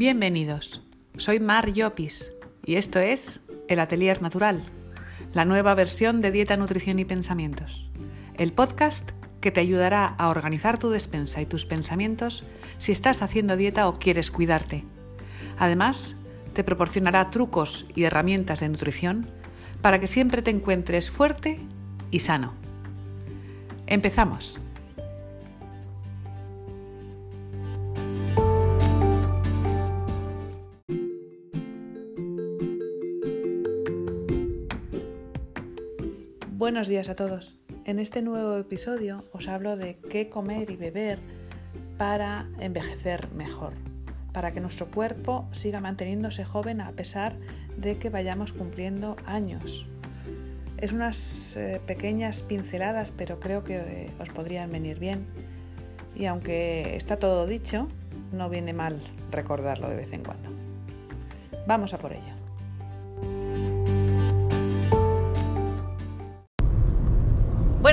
Bienvenidos, soy Mar Llopis y esto es El Atelier Natural, la nueva versión de Dieta, Nutrición y Pensamientos, el podcast que te ayudará a organizar tu despensa y tus pensamientos si estás haciendo dieta o quieres cuidarte. Además, te proporcionará trucos y herramientas de nutrición para que siempre te encuentres fuerte y sano. Empezamos. Buenos días a todos. En este nuevo episodio os hablo de qué comer y beber para envejecer mejor, para que nuestro cuerpo siga manteniéndose joven a pesar de que vayamos cumpliendo años. Es unas eh, pequeñas pinceladas, pero creo que eh, os podrían venir bien. Y aunque está todo dicho, no viene mal recordarlo de vez en cuando. Vamos a por ello.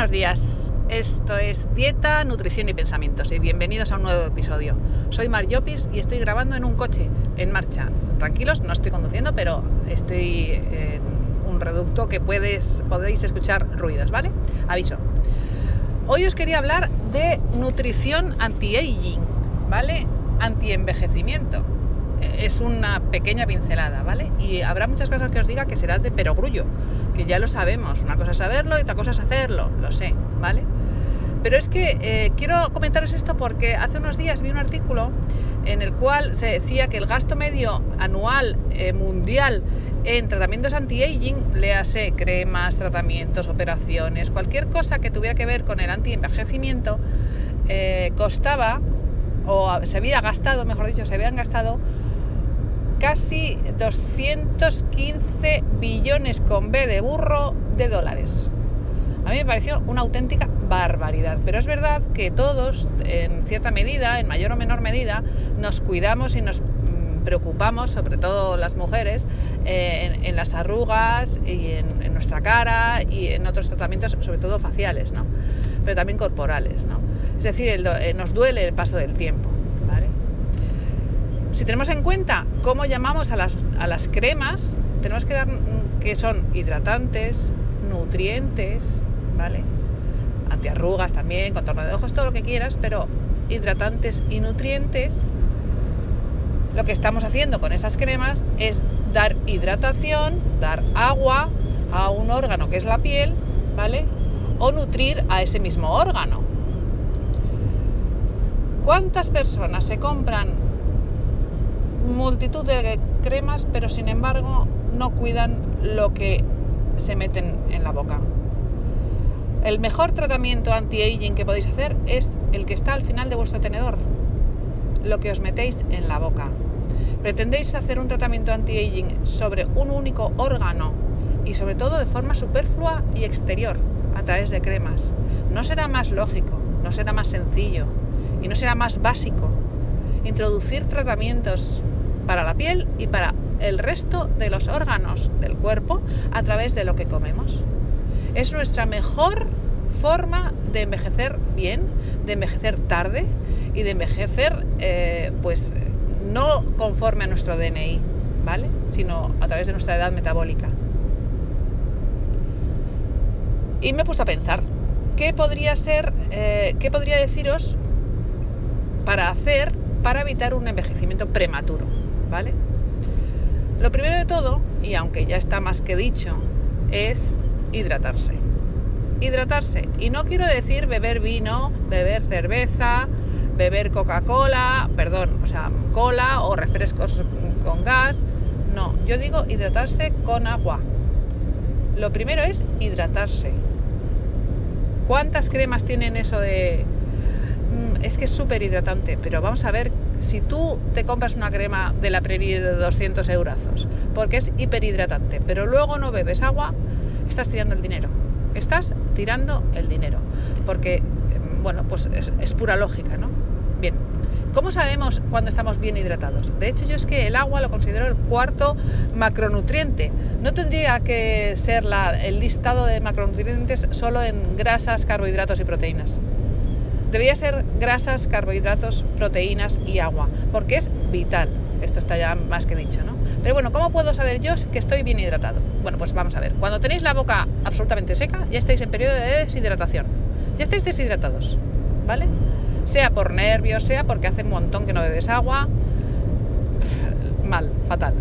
Buenos días, esto es Dieta, Nutrición y Pensamientos y bienvenidos a un nuevo episodio. Soy Mar Llopis y estoy grabando en un coche en marcha. Tranquilos, no estoy conduciendo, pero estoy en un reducto que puedes, podéis escuchar ruidos, ¿vale? Aviso. Hoy os quería hablar de nutrición anti-aging, ¿vale? Anti-envejecimiento es una pequeña pincelada, ¿vale? Y habrá muchas cosas que os diga que será de perogrullo, que ya lo sabemos. Una cosa es saberlo y otra cosa es hacerlo, lo sé, ¿vale? Pero es que eh, quiero comentaros esto porque hace unos días vi un artículo en el cual se decía que el gasto medio anual eh, mundial en tratamientos anti-aging, léase cremas, tratamientos, operaciones, cualquier cosa que tuviera que ver con el anti-envejecimiento, eh, costaba, o se había gastado, mejor dicho, se habían gastado casi 215 billones con B de burro de dólares. A mí me pareció una auténtica barbaridad, pero es verdad que todos, en cierta medida, en mayor o menor medida, nos cuidamos y nos mm, preocupamos, sobre todo las mujeres, eh, en, las arrugas y en, nuestra cara y en otros tratamientos, sobre todo faciales, ¿no? pero también corporales. ¿no? Es decir, eh, nos duele el paso del tiempo. Si tenemos en cuenta cómo llamamos a las, a las cremas, tenemos que dar que son hidratantes, nutrientes, ¿vale? Antiarrugas también, contorno de ojos, todo lo que quieras, pero hidratantes y nutrientes. Lo que estamos haciendo con esas cremas es dar hidratación, dar agua a un órgano que es la piel, ¿vale? O nutrir a ese mismo órgano. ¿Cuántas personas se compran multitud de cremas, pero sin embargo no cuidan lo que se meten en la boca. El mejor tratamiento anti-aging que podéis hacer es el que está al final de vuestro tenedor, lo que os metéis en la boca. Pretendéis hacer un tratamiento anti-aging sobre un único órgano y sobre todo de forma superflua y exterior, a través de cremas. No será más lógico, no será más sencillo y no será más básico introducir tratamientos para la piel y para el resto de los órganos del cuerpo a través de lo que comemos. Es nuestra mejor forma de envejecer bien, de envejecer tarde y de envejecer eh, pues no conforme a nuestro DNI, ¿vale? Sino a través de nuestra edad metabólica. Y me he puesto a pensar, ¿qué podría ser, eh, qué podría deciros para hacer para evitar un envejecimiento prematuro? ¿Vale? Lo primero de todo, y aunque ya está más que dicho, es hidratarse. Hidratarse. Y no quiero decir beber vino, beber cerveza, beber Coca-Cola, perdón, o sea, cola o refrescos con gas. No, yo digo hidratarse con agua. Lo primero es hidratarse. ¿Cuántas cremas tienen eso de... Mm, es que es súper hidratante, pero vamos a ver si tú te compras una crema de la Prairie de 200 euros, porque es hiperhidratante, pero luego no bebes agua, estás tirando el dinero. Estás tirando el dinero. Porque, em, bueno, pues es, pura lógica, ¿no? Bien. ¿Cómo sabemos cuando estamos bien hidratados? De hecho, yo es que el agua lo considero el cuarto macronutriente. No tendría que ser el listado de macronutrientes solo en grasas, carbohidratos y proteínas. Debería ser grasas, carbohidratos, proteínas y agua, porque es vital. Esto está ya más que dicho, ¿no? Pero bueno, ¿cómo puedo saber yo que estoy bien hidratado? Bueno, pues vamos a ver. Cuando tenéis la boca absolutamente seca, ya estáis en periodo de deshidratación. Ya estáis deshidratados, ¿vale? Sea por nervios, sea porque hace un montón que no bebes agua. Mal, fatal.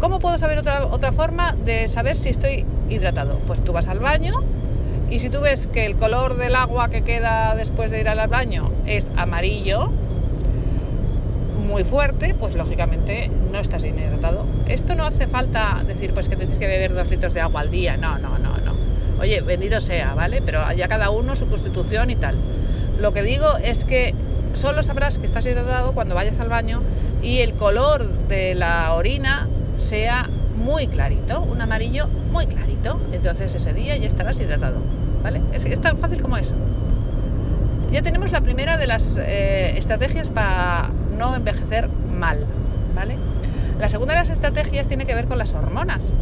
¿Cómo puedo saber otra, otra forma de saber si estoy hidratado? Pues tú vas al baño y si tú ves que el color del agua que queda después de ir al baño es amarillo, muy fuerte, pues lógicamente no estás bien hidratado. Esto no hace falta decir pues que tienes que beber dos litros de agua al día, no, no, no, no. Oye, bendito sea, ¿vale? Pero ya cada uno su constitución y tal. Lo que digo es que solo sabrás que estás hidratado cuando vayas al baño y el color de la orina sea muy clarito, un amarillo muy clarito. Entonces ese día ya estarás hidratado, ¿vale? Es, tan fácil como eso. Ya tenemos la primera de las eh, estrategias para no envejecer mal, ¿vale? La segunda de las estrategias tiene que ver con las hormonas.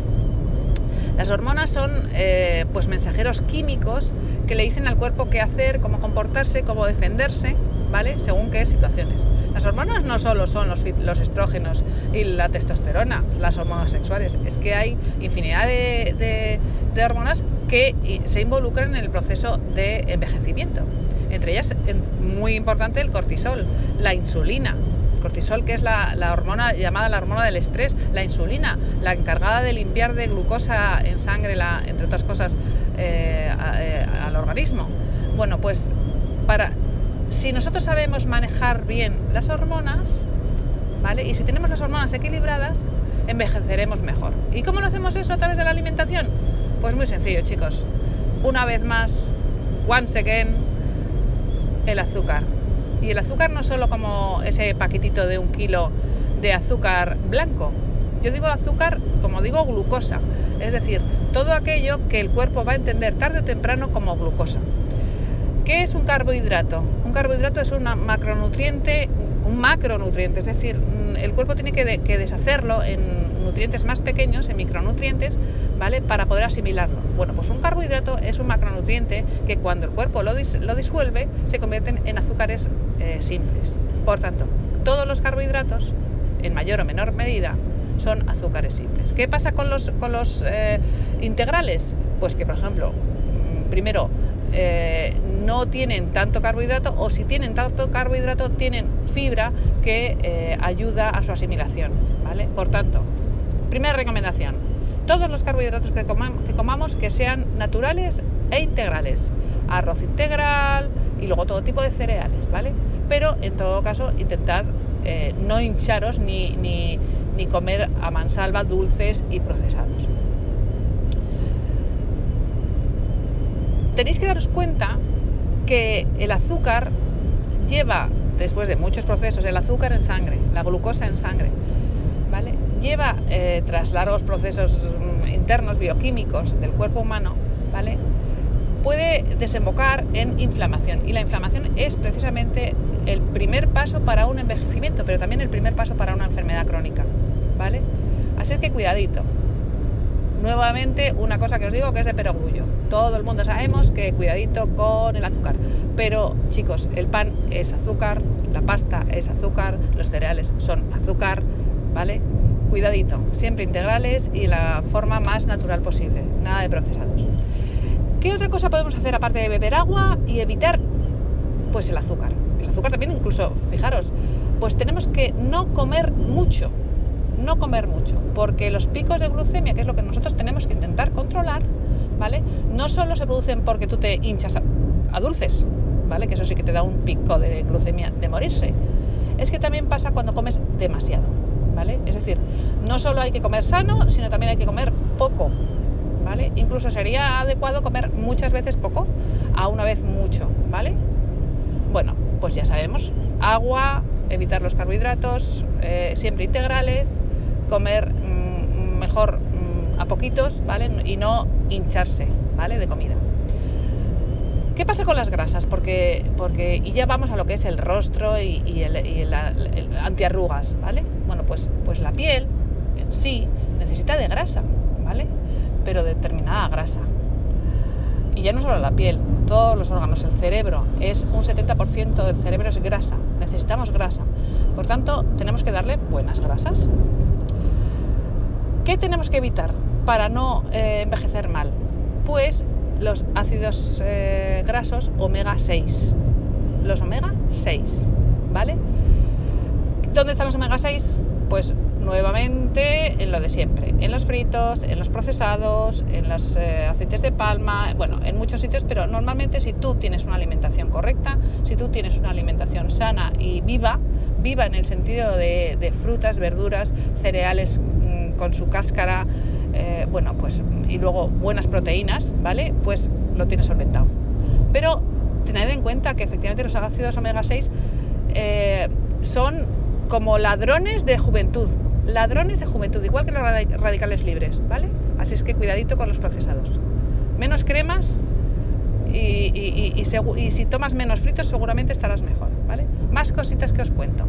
Las hormonas son eh, pues mensajeros químicos que le dicen al cuerpo qué hacer, cómo comportarse, cómo defenderse, ¿vale? Según qué situaciones. Las hormonas no solo son los, estrógenos y la testosterona, las hormonas sexuales, es que hay infinidad de, hormonas que se involucran en el proceso de envejecimiento. Entre ellas, muy importante, el cortisol, la insulina, cortisol, que es la, hormona llamada la hormona del estrés, la insulina, la encargada de limpiar de glucosa en sangre, la, entre otras cosas, eh, eh, al organismo. Bueno, pues para si nosotros sabemos manejar bien las hormonas, ¿vale? Y si tenemos las hormonas equilibradas, envejeceremos mejor. ¿Y cómo lo hacemos eso a través de la alimentación? Pues muy sencillo, chicos. Una vez más, once again, el azúcar. Y el azúcar no solo como ese paquetito de un kilo de azúcar blanco. Yo digo azúcar, como digo, glucosa. Es decir, todo aquello que el cuerpo va a entender tarde o temprano como glucosa. ¿Qué es un carbohidrato? Un carbohidrato es un macronutriente, un macronutriente, es decir, mm, el cuerpo tiene que, deshacerlo en nutrientes más pequeños, en micronutrientes, ¿vale? Para poder asimilarlo. Bueno, pues un carbohidrato es un macronutriente que cuando el cuerpo lo, disuelve se convierten en azúcares eh, simples. Por tanto, todos los carbohidratos, en mayor o menor medida, son azúcares simples. ¿Qué pasa con los, con los eh, integrales? Pues que, por ejemplo, mm, primero, eh, no tienen tanto carbohidrato o si tienen tanto carbohidrato tienen fibra que ayuda a su asimilación. ¿vale? Por tanto, primera recomendación, todos los carbohidratos que, comamos que sean naturales e integrales. Arroz integral y luego todo tipo de cereales, ¿vale? Pero en todo caso intentad eh, no hincharos ni, ni, ni comer a mansalva dulces y procesados. tenéis que daros cuenta que el azúcar lleva, después de muchos procesos, el azúcar en sangre, la glucosa en sangre, ¿vale? Lleva, eh, tras largos procesos mm, internos bioquímicos del cuerpo humano, ¿vale? Puede desembocar en inflamación. Y la inflamación es precisamente el primer paso para un envejecimiento, pero también el primer paso para una enfermedad crónica, ¿vale? Así que cuidadito. Nuevamente, una cosa que os digo que es de perogrullo. Todo el mundo sabemos que cuidadito con el azúcar. Pero chicos, el pan es azúcar, la pasta es azúcar, los cereales son azúcar, ¿vale? Cuidadito, siempre integrales y la forma más natural posible, nada de procesados. ¿Qué otra cosa podemos hacer aparte de beber agua y evitar? Pues el azúcar. El azúcar también incluso, fijaros, pues tenemos que no comer mucho, no comer mucho, porque los picos de glucemia, que es lo que nosotros tenemos que intentar controlar, ¿vale? No solo se producen porque tú te hinchas a, dulces, ¿vale? Que eso sí que te da un pico de glucemia de morirse. Es que también pasa cuando comes demasiado, ¿vale? Es decir, no solo hay que comer sano, sino también hay que comer poco, ¿vale? Incluso sería adecuado comer muchas veces poco a una vez mucho, ¿vale? Bueno, pues ya sabemos, agua, evitar los carbohidratos, eh, siempre integrales, comer mm, mejor mm, a poquitos, ¿vale? Y no hincharse, ¿vale? De comida. ¿Qué pasa con las grasas? Porque, porque, y ya vamos a lo que es el rostro y, el, antiarrugas, ¿vale? Pues, pues la piel en sí necesita de grasa, ¿vale? Pero determinada grasa. Y ya no solo la piel, todos los órganos, el cerebro, es un 70% del cerebro es grasa, necesitamos grasa. Por tanto, tenemos que darle buenas grasas. ¿Qué tenemos que evitar para no eh, envejecer mal? Pues los ácidos eh, grasos omega 6. Los omega 6, ¿vale? ¿Dónde están los omega 6? Pues nuevamente en lo de siempre, en los fritos, en los procesados, en los eh, aceites de palma, bueno, en muchos sitios, pero normalmente si tú tienes una alimentación correcta, si tú tienes una alimentación sana y viva, viva en el sentido de, frutas, verduras, cereales mm, con su cáscara, eh, bueno, pues y luego buenas proteínas, ¿vale? Pues lo tienes solventado. Pero tened en cuenta que efectivamente los ácidos omega 6 eh, son como ladrones de juventud, ladrones de juventud, igual que los radicales libres, ¿vale? Así es que cuidadito con los procesados. Menos cremas y, y, si tomas menos fritos seguramente estarás mejor, ¿vale? Más cositas que os cuento.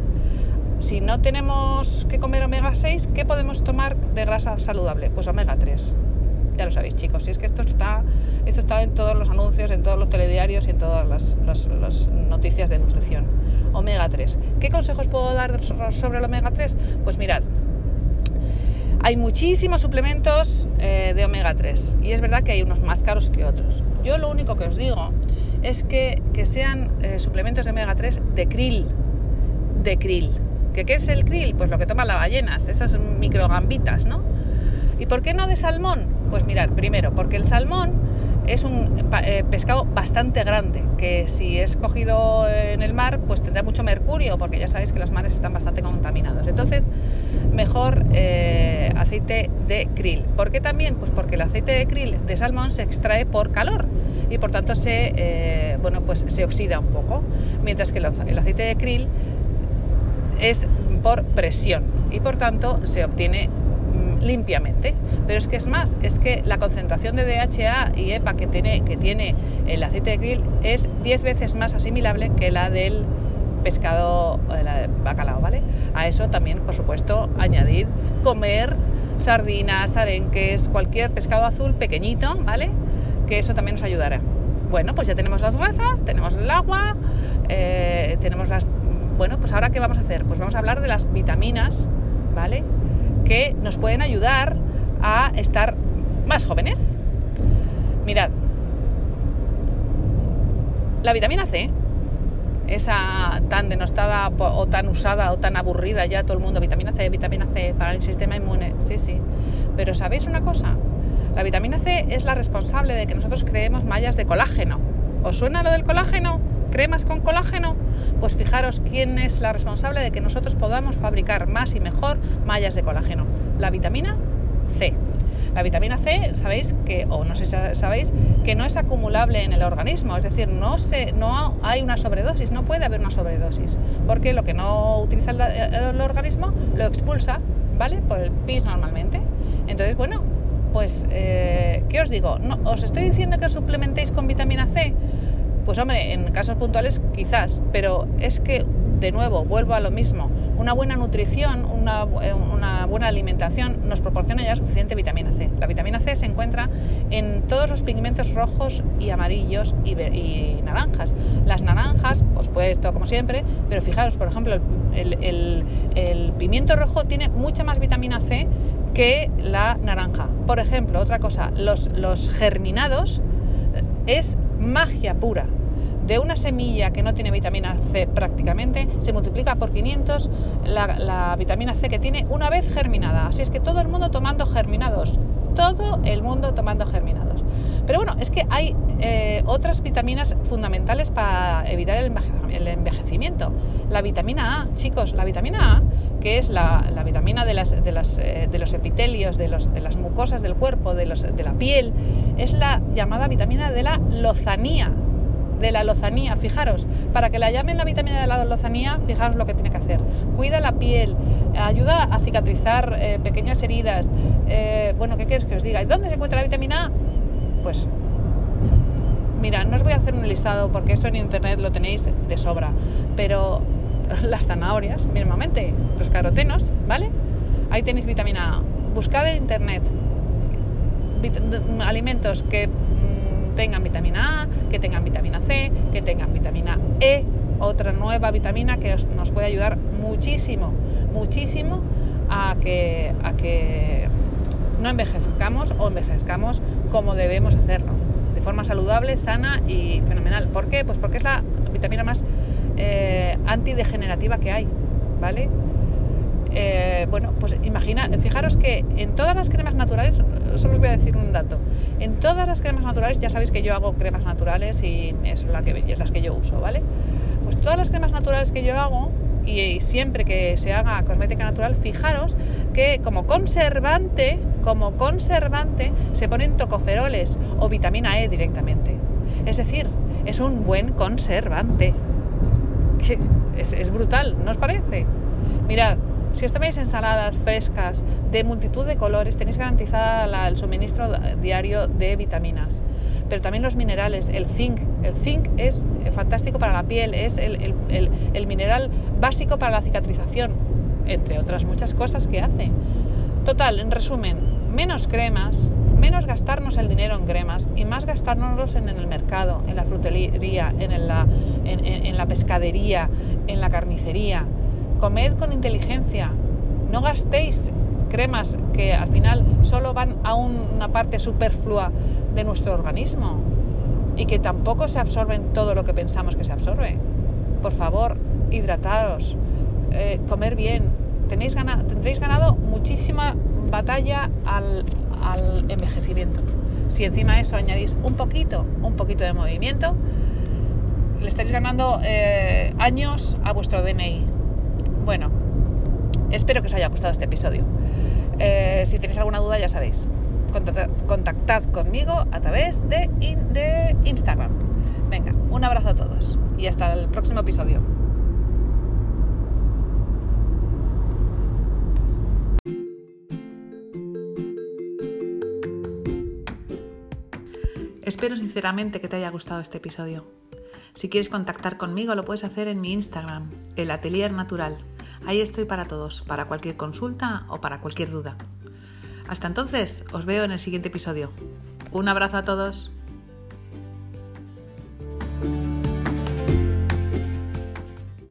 Si no tenemos que comer omega 6, ¿qué podemos tomar de grasa saludable? Pues omega 3. Ya lo sabéis, chicos. Si es que esto está, esto está en todos los anuncios, en todos los telediarios y en todas las, las noticias de nutrición. Omega 3. ¿Qué consejos puedo dar sobre el omega 3? Pues mirad, hay muchísimos suplementos eh, de omega 3 y es verdad que hay unos más caros que otros. Yo lo único que os digo es que, sean eh, suplementos de omega 3 de krill, de krill. ¿Qué, ¿Qué es el krill? Pues lo que toman las ballenas, esas microgambitas, ¿no? ¿Y por qué no de salmón? Pues mirad, primero, porque el salmón es un eh, pescado bastante grande, que si es cogido en el mar, pues tendrá mucho mercurio, porque ya sabéis que los mares están bastante contaminados. Entonces, mejor eh, aceite de krill. ¿Por qué también? Pues porque el aceite de krill de salmón se extrae por calor y por tanto se, eh, bueno, pues se oxida un poco, mientras que el aceite de krill es por presión y por tanto se obtiene limpiamente. Pero es que es más, es que la concentración de DHA y EPA que tiene, que tiene el aceite de krill es 10 veces más asimilable que la del pescado, el bacalao, ¿vale? A eso también, por supuesto, añadir comer sardinas, arenques, cualquier pescado azul pequeñito, ¿vale? Que eso también nos ayudará. Bueno, pues ya tenemos las grasas, tenemos el agua, eh, tenemos las... Bueno, pues ahora ¿qué vamos a hacer? Pues vamos a hablar de las vitaminas, ¿vale? Que nos pueden ayudar a estar más jóvenes. Mirad, la vitamina C esa tan denostada o tan usada o tan aburrida ya todo el mundo, vitamina C, vitamina C para el sistema inmune, sí, sí. Pero ¿sabéis una cosa? La vitamina C es la responsable de que nosotros creemos mallas de colágeno. ¿Os suena lo del colágeno? ¿Cremas con colágeno? Pues fijaros quién es la responsable de que nosotros podamos fabricar más y mejor mallas de colágeno. La vitamina C. La vitamina C, sabéis que, o no sé si sabéis, que no es acumulable en el organismo, es decir, no, se, no hay una sobredosis, no puede haber una sobredosis, porque lo que no utiliza el, organismo lo expulsa, ¿vale? Por el pis normalmente. Entonces, bueno, pues, eh, ¿qué os digo? No, ¿Os estoy diciendo que os suplementéis con vitamina C? Pues hombre, en casos puntuales quizás, pero es que de nuevo, vuelvo a lo mismo, una buena nutrición, una, eh, buena alimentación nos proporciona ya suficiente vitamina C. La vitamina C se encuentra en todos los pigmentos rojos y amarillos y, naranjas. Las naranjas, por supuesto, como siempre, pero fijaros, por ejemplo, el, pimiento rojo tiene mucha más vitamina C que la naranja. Por ejemplo, otra cosa, los, los germinados eh, es magia pura de una semilla que no tiene vitamina C prácticamente, se multiplica por 500 la, vitamina C que tiene una vez germinada. Así es que todo el mundo tomando germinados, todo el mundo tomando germinados. Pero bueno, es que hay eh, otras vitaminas fundamentales para evitar el, envejecimiento. La vitamina A, chicos, la vitamina A, que es la, vitamina de, las, de, las, eh, de, los epitelios, de, los, de, las mucosas del cuerpo, de, los, de la piel, es la llamada vitamina de la lozanía de la lozanía. Fijaros, para que la llamen la vitamina de la lozanía, fijaros lo que tiene que hacer. Cuida la piel, ayuda a cicatrizar eh, pequeñas heridas. Eh, bueno, ¿qué quieres que os diga? ¿Y dónde se encuentra la vitamina A? Pues, mira, no os voy a hacer un listado porque eso en internet lo tenéis de sobra, pero las zanahorias, mismamente, los carotenos, ¿vale? Ahí tenéis vitamina A. Buscad en internet alimentos que tengan vitamina A, que tengan vitamina C, que tengan vitamina E, otra nueva vitamina que nos puede ayudar muchísimo, muchísimo a que, a que no envejezcamos o envejezcamos como debemos hacerlo, de forma saludable, sana y fenomenal. ¿Por qué? Pues porque es la vitamina más eh, antidegenerativa que hay, ¿vale? Eh, bueno, pues imagina, fijaros que en todas las cremas naturales, solo os voy a decir un dato, en todas las cremas naturales, ya sabéis que yo hago cremas naturales y son la que, las que yo uso, ¿vale? Pues todas las cremas naturales que yo hago, y siempre que se haga cosmética natural, fijaros que como conservante, como conservante, se ponen tocoferoles o vitamina E directamente. Es decir, es un buen conservante. Es, es brutal, ¿no os parece? Mirad, si os tomáis ensaladas frescas de multitud de colores, tenéis garantizada el suministro diario de vitaminas. Pero también los minerales, el zinc. El zinc es fantástico para la piel, es el, el mineral básico para la cicatrización, entre otras muchas cosas que hace. Total, en resumen, menos cremas, menos gastarnos el dinero en cremas y más gastárnoslos en, el mercado, en la frutería, en la, en la pescadería, en la carnicería comed con inteligencia, no gastéis cremas que al final solo van a una parte superflua de nuestro organismo y que tampoco se absorben todo lo que pensamos que se absorbe. Por favor, hidrataros, eh, comer bien. Tenéis tendréis ganado muchísima batalla al, envejecimiento. Si encima de eso añadís un poquito, un poquito de movimiento, le estaréis ganando eh, años a vuestro DNI. Bueno, espero que os haya gustado este episodio. Eh, si tenéis alguna duda, ya sabéis, contactad, conmigo a través de Instagram. Venga, un abrazo a todos y hasta el próximo episodio. Espero sinceramente que te haya gustado este episodio. Si quieres contactar conmigo lo puedes hacer en mi Instagram, el Atelier Natural. Ahí estoy para todos, para cualquier consulta o para cualquier duda. Hasta entonces, os veo en el siguiente episodio. Un abrazo a todos.